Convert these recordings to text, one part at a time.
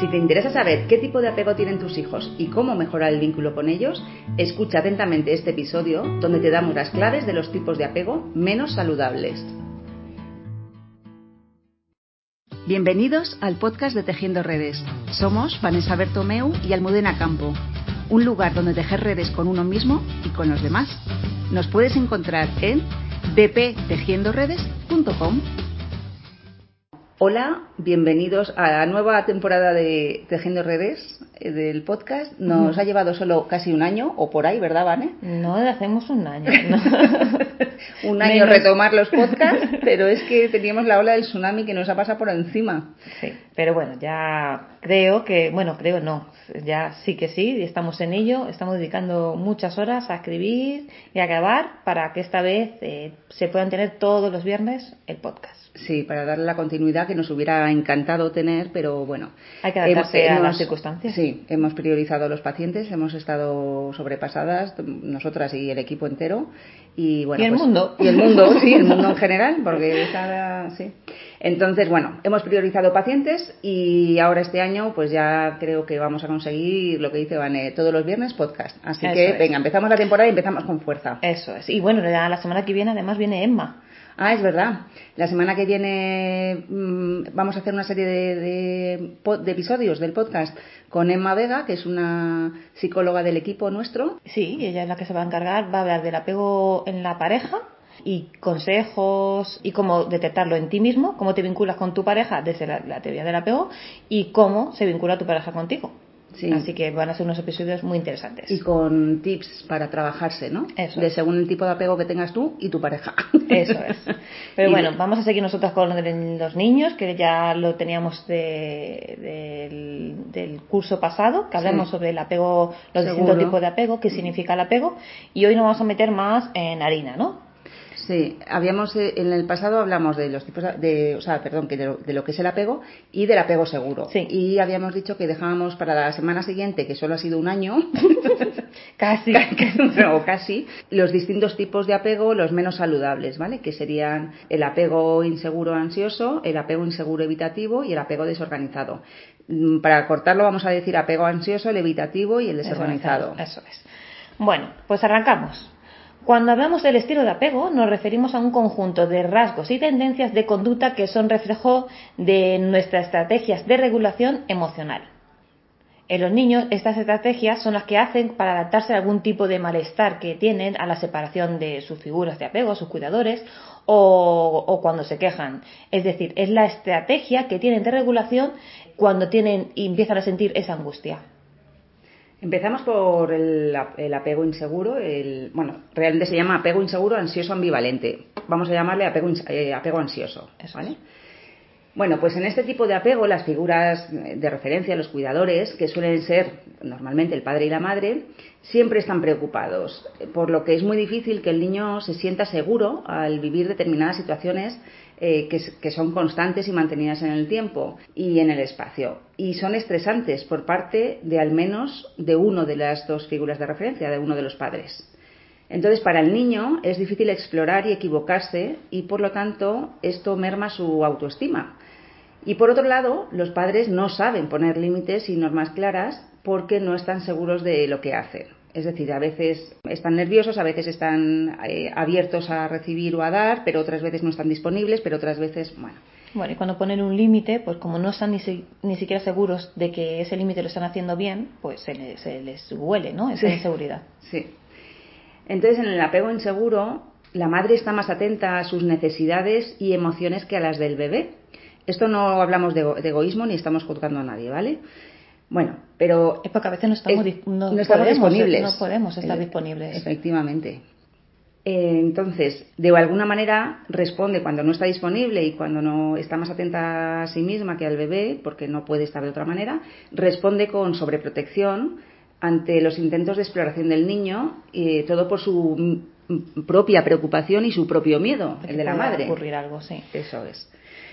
Si te interesa saber qué tipo de apego tienen tus hijos y cómo mejorar el vínculo con ellos, escucha atentamente este episodio donde te damos las claves de los tipos de apego menos saludables. Bienvenidos al podcast de Tejiendo Redes. Somos Vanessa Bertomeu y Almudena Campo, un lugar donde tejer redes con uno mismo y con los demás. Nos puedes encontrar en bptejiendoredes.com. Hola, bienvenidos a la nueva temporada de Tejiendo Redes eh, del podcast. Nos ha llevado solo casi un año, o por ahí, ¿verdad, Vane? No, hacemos un año. un año retomar los podcasts, pero es que teníamos la ola del tsunami que nos ha pasado por encima. Sí, pero bueno, ya creo que, bueno, creo no, ya sí que sí, estamos en ello, estamos dedicando muchas horas a escribir y a grabar para que esta vez eh, se puedan tener todos los viernes el podcast. Sí, para darle la continuidad que nos hubiera encantado tener, pero bueno. Hay que adaptarse a las circunstancias. Sí, hemos priorizado a los pacientes, hemos estado sobrepasadas, nosotras y el equipo entero. Y, bueno, el pues, mundo. Y el mundo, sí, el mundo en general, porque cada, sí. Entonces, bueno, hemos priorizado pacientes y ahora este año, pues ya creo que vamos a conseguir lo que dice Vane, todos los viernes podcast. Así que, venga, empezamos la temporada y empezamos con fuerza. Eso es. Y bueno, la semana que viene además viene Emma. Ah, es verdad. La semana que viene mm, vamos a hacer una serie de, episodios del podcast con Emma Vega, que es una psicóloga del equipo nuestro. Sí, ella es la que se va a encargar, va a hablar del apego en la pareja y consejos y cómo detectarlo en ti mismo, cómo te vinculas con tu pareja desde la teoría del apego y cómo se vincula tu pareja contigo. Así que van a ser unos episodios muy interesantes. Y con tips para trabajarse, ¿no? Eso. De según el tipo de apego que tengas tú y tu pareja. Eso es. Pero bueno, vamos a seguir nosotros con los niños, que ya lo teníamos del, curso pasado, que hablamos sobre el apego, los distintos tipos de apego, qué significa el apego. Y hoy nos vamos a meter más en harina, ¿no? Sí, habíamos eh, en el pasado hablamos de los tipos de, o sea, perdón, que de lo, que es el apego y del apego seguro. Sí. Y habíamos dicho que dejábamos para la semana siguiente, que solo ha sido un año, casi, o casi, los distintos tipos de apego, los menos saludables, ¿vale? Que serían el apego inseguro ansioso, el apego inseguro evitativo y el apego desorganizado. Mm, para cortarlo vamos a decir apego ansioso, el evitativo y el desorganizado. Eso es. Bueno, pues arrancamos. Cuando hablamos del estilo de apego, nos referimos a un conjunto de rasgos y tendencias de conducta que son reflejo de nuestras estrategias de regulación emocional. En los niños, estas estrategias son las que hacen para adaptarse a algún tipo de malestar que tienen a la separación de sus figuras de apego, sus cuidadores, o, cuando se quejan. Es decir, es la estrategia que tienen de regulación cuando tienen y empiezan a sentir esa angustia. Empezamos por el, apego inseguro. El, bueno, realmente se llama apego inseguro ansioso ambivalente. Vamos a llamarle apego, eh, apego ansioso. ¿vale? Bueno, pues en este tipo de apego, las figuras de referencia, los cuidadores, que suelen ser normalmente el padre y la madre, siempre están preocupados, por lo que es muy difícil que el niño se sienta seguro al vivir determinadas situaciones eh, que, son constantes y mantenidas en el tiempo y en el espacio. Y son estresantes por parte de al menos de uno de las dos figuras de referencia, de uno de los padres. Entonces, para el niño es difícil explorar y equivocarse y, por lo tanto, esto merma su autoestima. Y, por otro lado, los padres no saben poner límites y normas claras porque no están seguros de lo que hacen. Es decir, a veces están nerviosos, a veces están eh, abiertos a recibir o a dar, pero otras veces no están disponibles, pero otras veces, bueno. Bueno, y cuando ponen un límite, pues como no están ni, ni siquiera seguros de que ese límite lo están haciendo bien, pues se les, huele, ¿no? Esa inseguridad. Sí. Entonces, en el apego inseguro, la madre está más atenta a sus necesidades y emociones que a las del bebé. Esto no hablamos de, de egoísmo ni estamos juzgando a nadie, ¿vale? Bueno, pero... Es porque a veces no estamos, no, podemos, disponibles. No podemos estar disponibles. Efectivamente. Eh, entonces, de alguna manera responde cuando no está disponible y cuando no está más atenta a sí misma que al bebé, porque no puede estar de otra manera, responde con sobreprotección ante los intentos de exploración del niño, y todo por su propia preocupación y su propio miedo, el de la madre. ocurrir algo, sí. Eso es.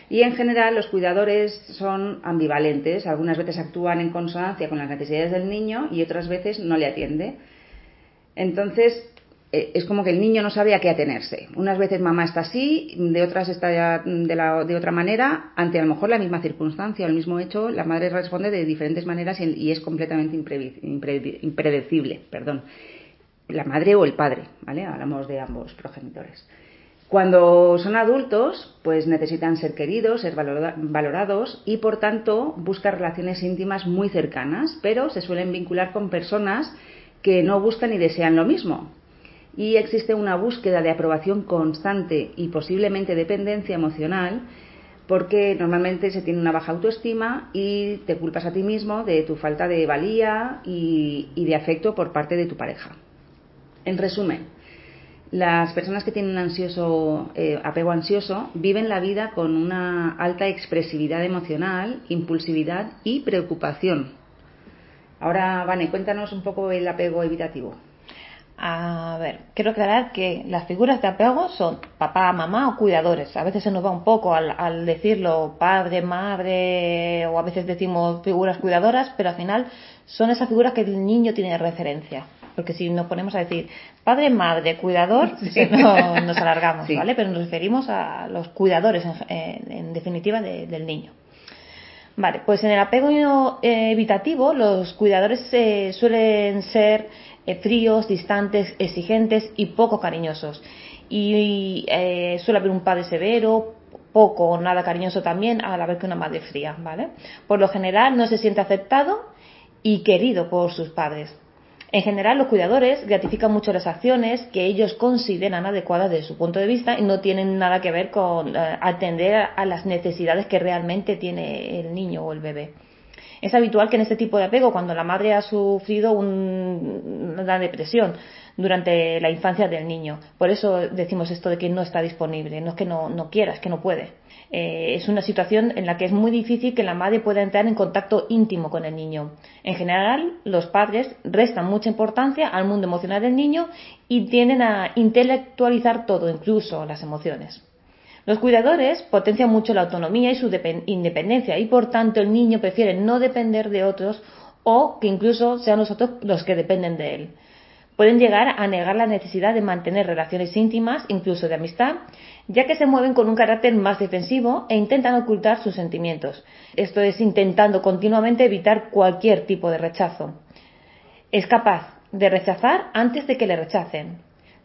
Y en general los cuidadores son ambivalentes, algunas veces actúan en consonancia con las necesidades del niño y otras veces no le atiende. Entonces, eh, es como que el niño no sabe a qué atenerse. Unas veces mamá está así, de otras está de, la, de otra manera, ante a lo mejor la misma circunstancia o el mismo hecho, la madre responde de diferentes maneras y, es completamente impredecible. Perdón. La madre o el padre, ¿vale? Hablamos de ambos progenitores. Cuando son adultos, pues necesitan ser queridos, ser valorados y por tanto buscan relaciones íntimas muy cercanas, pero se suelen vincular con personas que no buscan y desean lo mismo y existe una búsqueda de aprobación constante y posiblemente dependencia emocional porque normalmente se tiene una baja autoestima y te culpas a ti mismo de tu falta de valía y, de afecto por parte de tu pareja. En resumen, las personas que tienen ansioso, eh, apego ansioso viven la vida con una alta expresividad emocional, impulsividad y preocupación. Ahora, Vane, cuéntanos un poco el apego evitativo. A ver, quiero aclarar que las figuras de apego son papá, mamá o cuidadores. A veces se nos va un poco al, decirlo padre, madre o a veces decimos figuras cuidadoras, pero al final son esas figuras que el niño tiene referencia. Porque si nos ponemos a decir padre, madre, cuidador, no, nos alargamos, ¿vale? Pero nos referimos a los cuidadores en, definitiva del niño. Vale, pues en el apego evitativo los cuidadores eh, suelen ser eh, fríos, distantes, exigentes y poco cariñosos. Y eh, suele haber un padre severo, poco o nada cariñoso también, a la vez que una madre fría, ¿vale? Por lo general no se siente aceptado y querido por sus padres. En general, los cuidadores gratifican mucho las acciones que ellos consideran adecuadas desde su punto de vista y no tienen nada que ver con eh, atender a las necesidades que realmente tiene el niño o el bebé. Es habitual que en este tipo de apego, cuando la madre ha sufrido una depresión durante la infancia del niño, por eso decimos esto de que no está disponible, no es que no, no quiera, es que no puede. Eh, es una situación en la que es muy difícil que la madre pueda entrar en contacto íntimo con el niño. En general, los padres restan mucha importancia al mundo emocional del niño y tienden a intelectualizar todo, incluso las emociones. Los cuidadores potencian mucho la autonomía y su independencia y por tanto el niño prefiere no depender de otros o que incluso sean nosotros los que dependen de él. Pueden llegar a negar la necesidad de mantener relaciones íntimas, incluso de amistad, ya que se mueven con un carácter más defensivo e intentan ocultar sus sentimientos. Esto es intentando continuamente evitar cualquier tipo de rechazo. Es capaz de rechazar antes de que le rechacen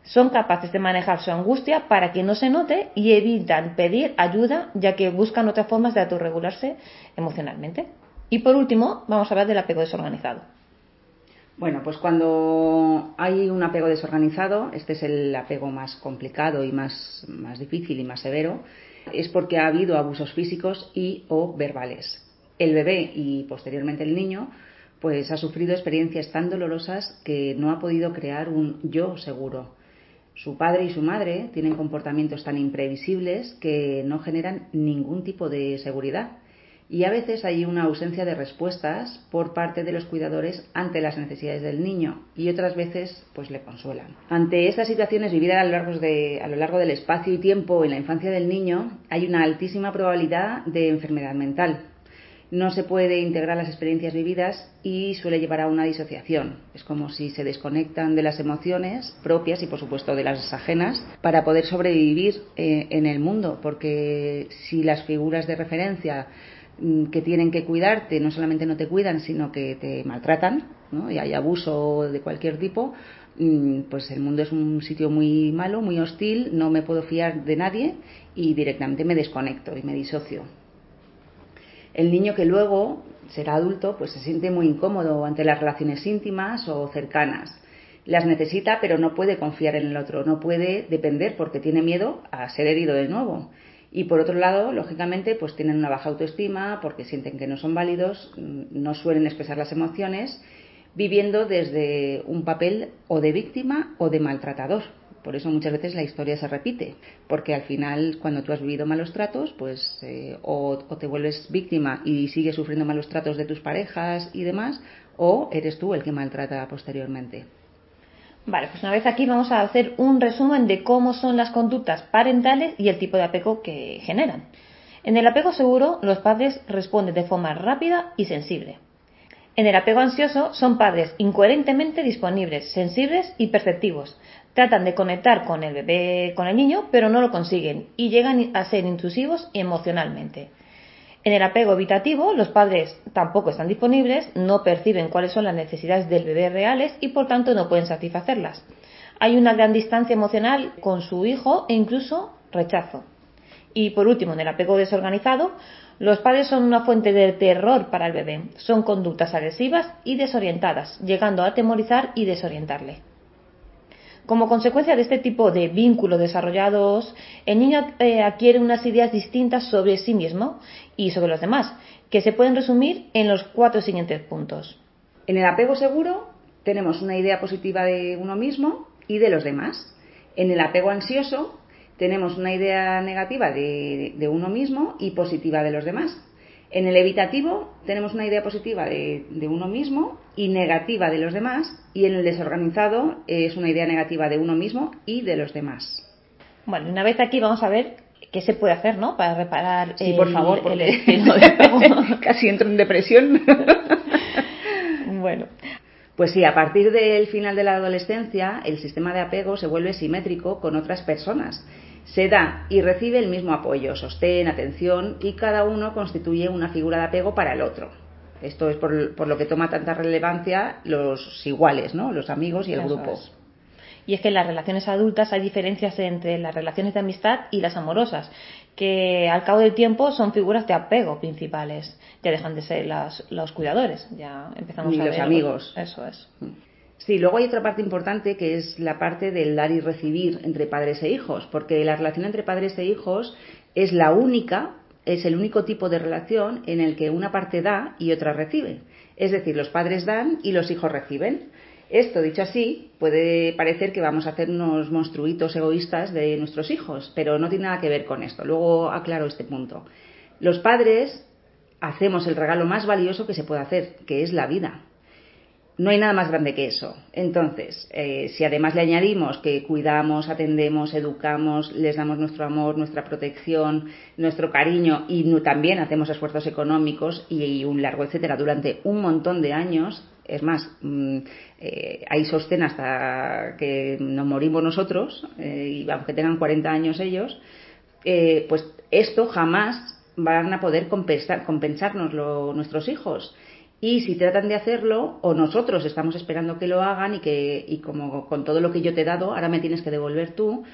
son capaces de manejar su angustia para que no se note y evitan pedir ayuda ya que buscan otras formas de autorregularse emocionalmente. Y por último, vamos a hablar del apego desorganizado. Bueno, pues cuando hay un apego desorganizado, este es el apego más complicado y más, más difícil y más severo, es porque ha habido abusos físicos y o verbales. El bebé y posteriormente el niño pues ha sufrido experiencias tan dolorosas que no ha podido crear un yo seguro, su padre y su madre tienen comportamientos tan imprevisibles que no generan ningún tipo de seguridad. Y a veces hay una ausencia de respuestas por parte de los cuidadores ante las necesidades del niño y otras veces pues le consuelan. Ante estas situaciones vividas a lo largo, de, a lo largo del espacio y tiempo en la infancia del niño hay una altísima probabilidad de enfermedad mental, no se puede integrar las experiencias vividas y suele llevar a una disociación. Es como si se desconectan de las emociones propias y por supuesto de las ajenas para poder sobrevivir eh, en el mundo, porque si las figuras de referencia que tienen que cuidarte no solamente no te cuidan, sino que te maltratan, y hay abuso de cualquier tipo, mm, pues el mundo es un sitio muy malo, muy hostil, no me puedo fiar de nadie y directamente me desconecto y me disocio el niño que luego será adulto pues se siente muy incómodo ante las relaciones íntimas o cercanas. Las necesita pero no puede confiar en el otro, no puede depender porque tiene miedo a ser herido de nuevo. Y por otro lado, lógicamente, pues tienen una baja autoestima porque sienten que no son válidos, no suelen expresar las emociones, viviendo desde un papel o de víctima o de maltratador. Por eso muchas veces la historia se repite, porque al final cuando tú has vivido malos tratos, pues eh, o, te vuelves víctima y sigues sufriendo malos tratos de tus parejas y demás, o eres tú el que maltrata posteriormente. Vale, pues una vez aquí vamos a hacer un resumen de cómo son las conductas parentales y el tipo de apego que generan. En el apego seguro, los padres responden de forma rápida y sensible. En el apego ansioso son padres incoherentemente disponibles, sensibles y perceptivos, tratan de conectar con el bebé, con el niño, pero no lo consiguen y llegan a ser intrusivos emocionalmente. En el apego evitativo, los padres tampoco están disponibles, no perciben cuáles son las necesidades del bebé reales y por tanto no pueden satisfacerlas. Hay una gran distancia emocional con su hijo e incluso rechazo. Y por último, en el apego desorganizado, los padres son una fuente de terror para el bebé. Son conductas agresivas y desorientadas, llegando a atemorizar y desorientarle. Como consecuencia de este tipo de vínculos desarrollados, el niño eh, adquiere unas ideas distintas sobre sí mismo y sobre los demás, que se pueden resumir en los cuatro siguientes puntos. En el apego seguro tenemos una idea positiva de uno mismo y de los demás. En el apego ansioso tenemos una idea negativa de, uno mismo y positiva de los demás. En el evitativo tenemos una idea positiva de, uno mismo y negativa de los demás. Y en el desorganizado es una idea negativa de uno mismo y de los demás. Bueno, una vez aquí vamos a ver qué se puede hacer, ¿no? Para reparar sí, por favor, el estilo de Casi entro en depresión. bueno. Pues sí, a partir del final de la adolescencia, el sistema de apego se vuelve simétrico con otras personas se da y recibe el mismo apoyo, sostén, atención y cada uno constituye una figura de apego para el otro. Esto es por, lo que toma tanta relevancia los iguales, ¿no? los amigos y el grupo. Y es que en las relaciones adultas hay diferencias entre las relaciones de amistad y las amorosas, que al cabo del tiempo son figuras de apego principales. Ya dejan de ser los cuidadores, ya empezamos a los amigos. Eso es. Mm. Sí, luego hay otra parte importante que es la parte del dar y recibir entre padres e hijos, porque la relación entre padres e hijos es la única, es el único tipo de relación en el que una parte da y otra recibe. Es decir, los padres dan y los hijos reciben. Esto, dicho así, puede parecer que vamos a hacer unos monstruitos egoístas de nuestros hijos, pero no tiene nada que ver con esto. Luego aclaro este punto. Los padres hacemos el regalo más valioso que se puede hacer, que es la vida. No hay nada más grande que eso. Entonces, eh, si además le añadimos que cuidamos, atendemos, educamos, les damos nuestro amor, nuestra protección, nuestro cariño y también hacemos esfuerzos económicos y, un largo etcétera durante un montón de años, es más, mm, eh, hay sostén hasta que nos morimos nosotros, eh, y aunque tengan 40 años ellos, pues esto jamás van a poder compensar, compensarnos nuestros hijos. Y si tratan de hacerlo, o nosotros estamos esperando que lo hagan y que, y como con todo lo que yo te he dado, ahora me tienes que devolver tú,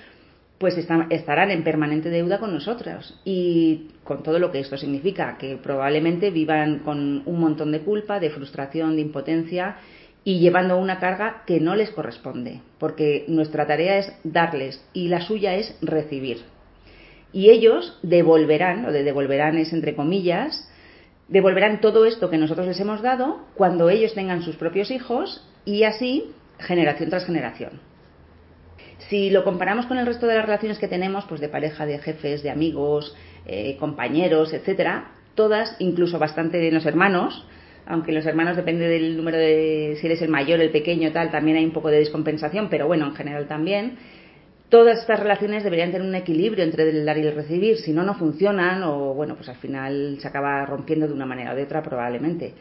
pues estarán en permanente deuda con nosotros. Y con todo lo que esto significa, que probablemente vivan con un montón de culpa, de frustración, de impotencia y llevando una carga que no les corresponde, porque nuestra tarea es darles y la suya es recibir. Y ellos devolverán, o de devolverán es entre comillas, devolverán todo esto que nosotros les hemos dado cuando ellos tengan sus propios hijos y así generación tras generación. Si lo comparamos con el resto de las relaciones que tenemos, pues de pareja, de jefes, de amigos, eh, compañeros, etcétera, todas, incluso bastante de los hermanos, aunque los hermanos depende del número de si eres el mayor, el pequeño, tal, también hay un poco de descompensación, pero bueno, en general también todas estas relaciones deberían tener un equilibrio entre el dar y el recibir, si no, no funcionan o, bueno, pues al final se acaba rompiendo de una manera o de otra probablemente.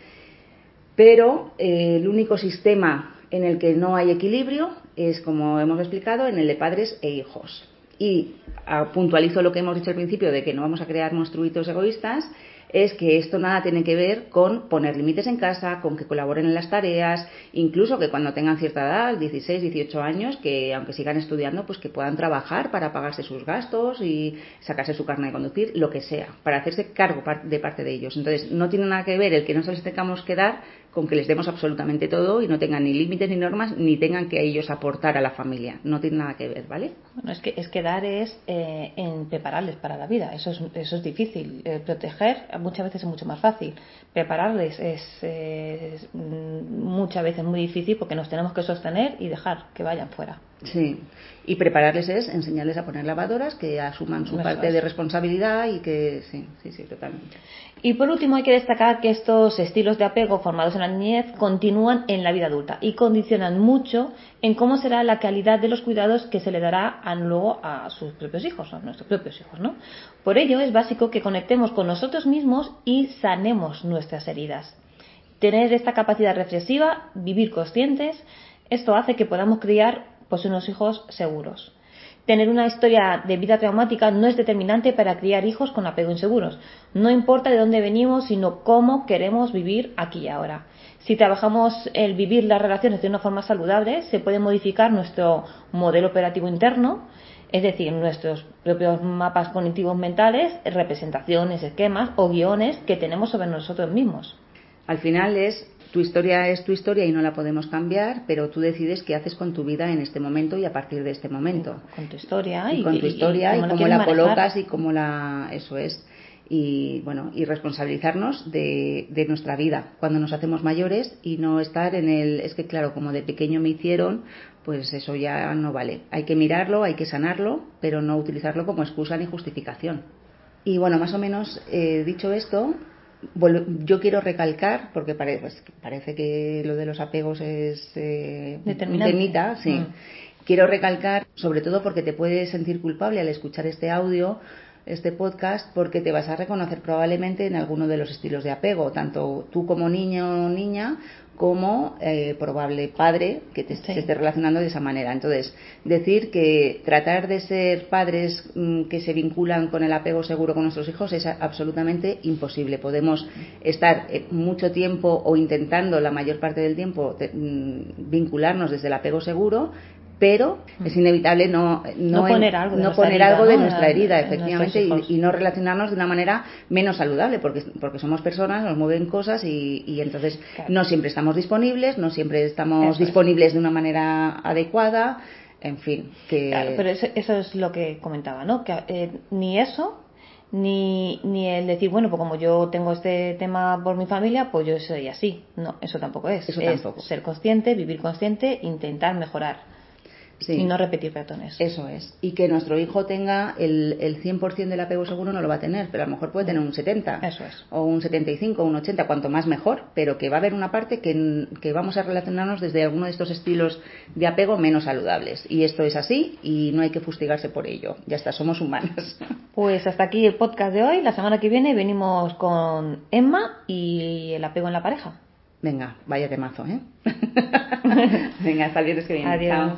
Pero eh, el único sistema en el que no hay equilibrio es, como hemos explicado, en el de padres e hijos. Y ah, puntualizo lo que hemos dicho al principio de que no vamos a crear monstruitos egoístas, es que esto nada tiene que ver con poner límites en casa, con que colaboren en las tareas, incluso que cuando tengan cierta edad, 16, 18 años, que aunque sigan estudiando, pues que puedan trabajar para pagarse sus gastos y sacarse su carne de conducir, lo que sea, para hacerse cargo de parte de ellos. Entonces, no tiene nada que ver el que no se les tengamos que dar con que les demos absolutamente todo y no tengan ni límites ni normas, ni tengan que ellos aportar a la familia. No tiene nada que ver, ¿vale? Bueno, es que, es que dar es eh, en prepararles para la vida. Eso es, eso es difícil. Eh, proteger muchas veces es mucho más fácil. Prepararles es, mm, muchas veces muy difícil porque nos tenemos que sostener y dejar que vayan fuera. Sí, y prepararles es enseñarles a poner lavadoras, que asuman su parte de responsabilidad y que sí, sí, sí, totalmente. Y por último hay que destacar que estos estilos de apego formados en la niñez continúan en la vida adulta y condicionan mucho en cómo será la calidad de los cuidados que se le dará luego a sus propios hijos, a nuestros propios hijos, ¿no? Por ello es básico que conectemos con nosotros mismos y sanemos nuestras heridas. Tener esta capacidad reflexiva, vivir conscientes, esto hace que podamos criar pues unos hijos seguros. Tener una historia de vida traumática no es determinante para criar hijos con apego inseguros. No importa de dónde venimos, sino cómo queremos vivir aquí y ahora. Si trabajamos el vivir las relaciones de una forma saludable, se puede modificar nuestro modelo operativo interno, es decir, nuestros propios mapas cognitivos mentales, representaciones, esquemas o guiones que tenemos sobre nosotros mismos. Al final es tu historia es tu historia y no la podemos cambiar, pero tú decides qué haces con tu vida en este momento y a partir de este momento. Con tu historia y, con tu historia y, cómo, la colocas y cómo la eso es y bueno y responsabilizarnos de, de, nuestra vida cuando nos hacemos mayores y no estar en el es que claro como de pequeño me hicieron pues eso ya no vale hay que mirarlo hay que sanarlo pero no utilizarlo como excusa ni justificación y bueno más o menos eh, dicho esto yo quiero recalcar, porque pues, parece que lo de los apegos es eh, temita, sí. Mm. Quiero recalcar, sobre todo porque te puedes sentir culpable al escuchar este audio, este podcast, porque te vas a reconocer probablemente en alguno de los estilos de apego, tanto tú como niño o niña, como eh, probable padre que te, se esté relacionando de esa manera. Entonces, decir que tratar de ser padres mm, que se vinculan con el apego seguro con nuestros hijos es absolutamente imposible. Podemos estar eh, mucho tiempo o intentando la mayor parte del tiempo mm, vincularnos desde el apego seguro, pero mm. es inevitable no, no, poner algo de, nuestra, herida, de nuestra herida, efectivamente, y, no relacionarnos de una manera menos saludable, porque, porque somos personas, nos mueven cosas y, y entonces no siempre estamos disponibles, no siempre estamos disponibles de una manera adecuada, en fin. Que... Claro, pero eso, eso es lo que comentaba, ¿no? Que eh, ni eso ni, ni el decir, bueno, pues como yo tengo este tema por mi familia, pues yo soy así. No, eso tampoco es. Eso es tampoco. ser consciente, vivir consciente, intentar mejorar. Y no repetir patrones. Eso es. Y que nuestro hijo tenga el, el 100% del apego seguro no lo va a tener, pero a lo mejor puede tener un 70. Eso es. O un 75, o un 80, cuanto más mejor, pero que va a haber una parte que, que vamos a relacionarnos desde alguno de estos estilos de apego menos saludables. Y esto es así y no hay que fustigarse por ello. Ya está, somos humanos. Pues hasta aquí el podcast de hoy. La semana que viene venimos con Emma y el apego en la pareja. Venga, vaya temazo, ¿eh? Venga, hasta el viernes que viene. Adiós.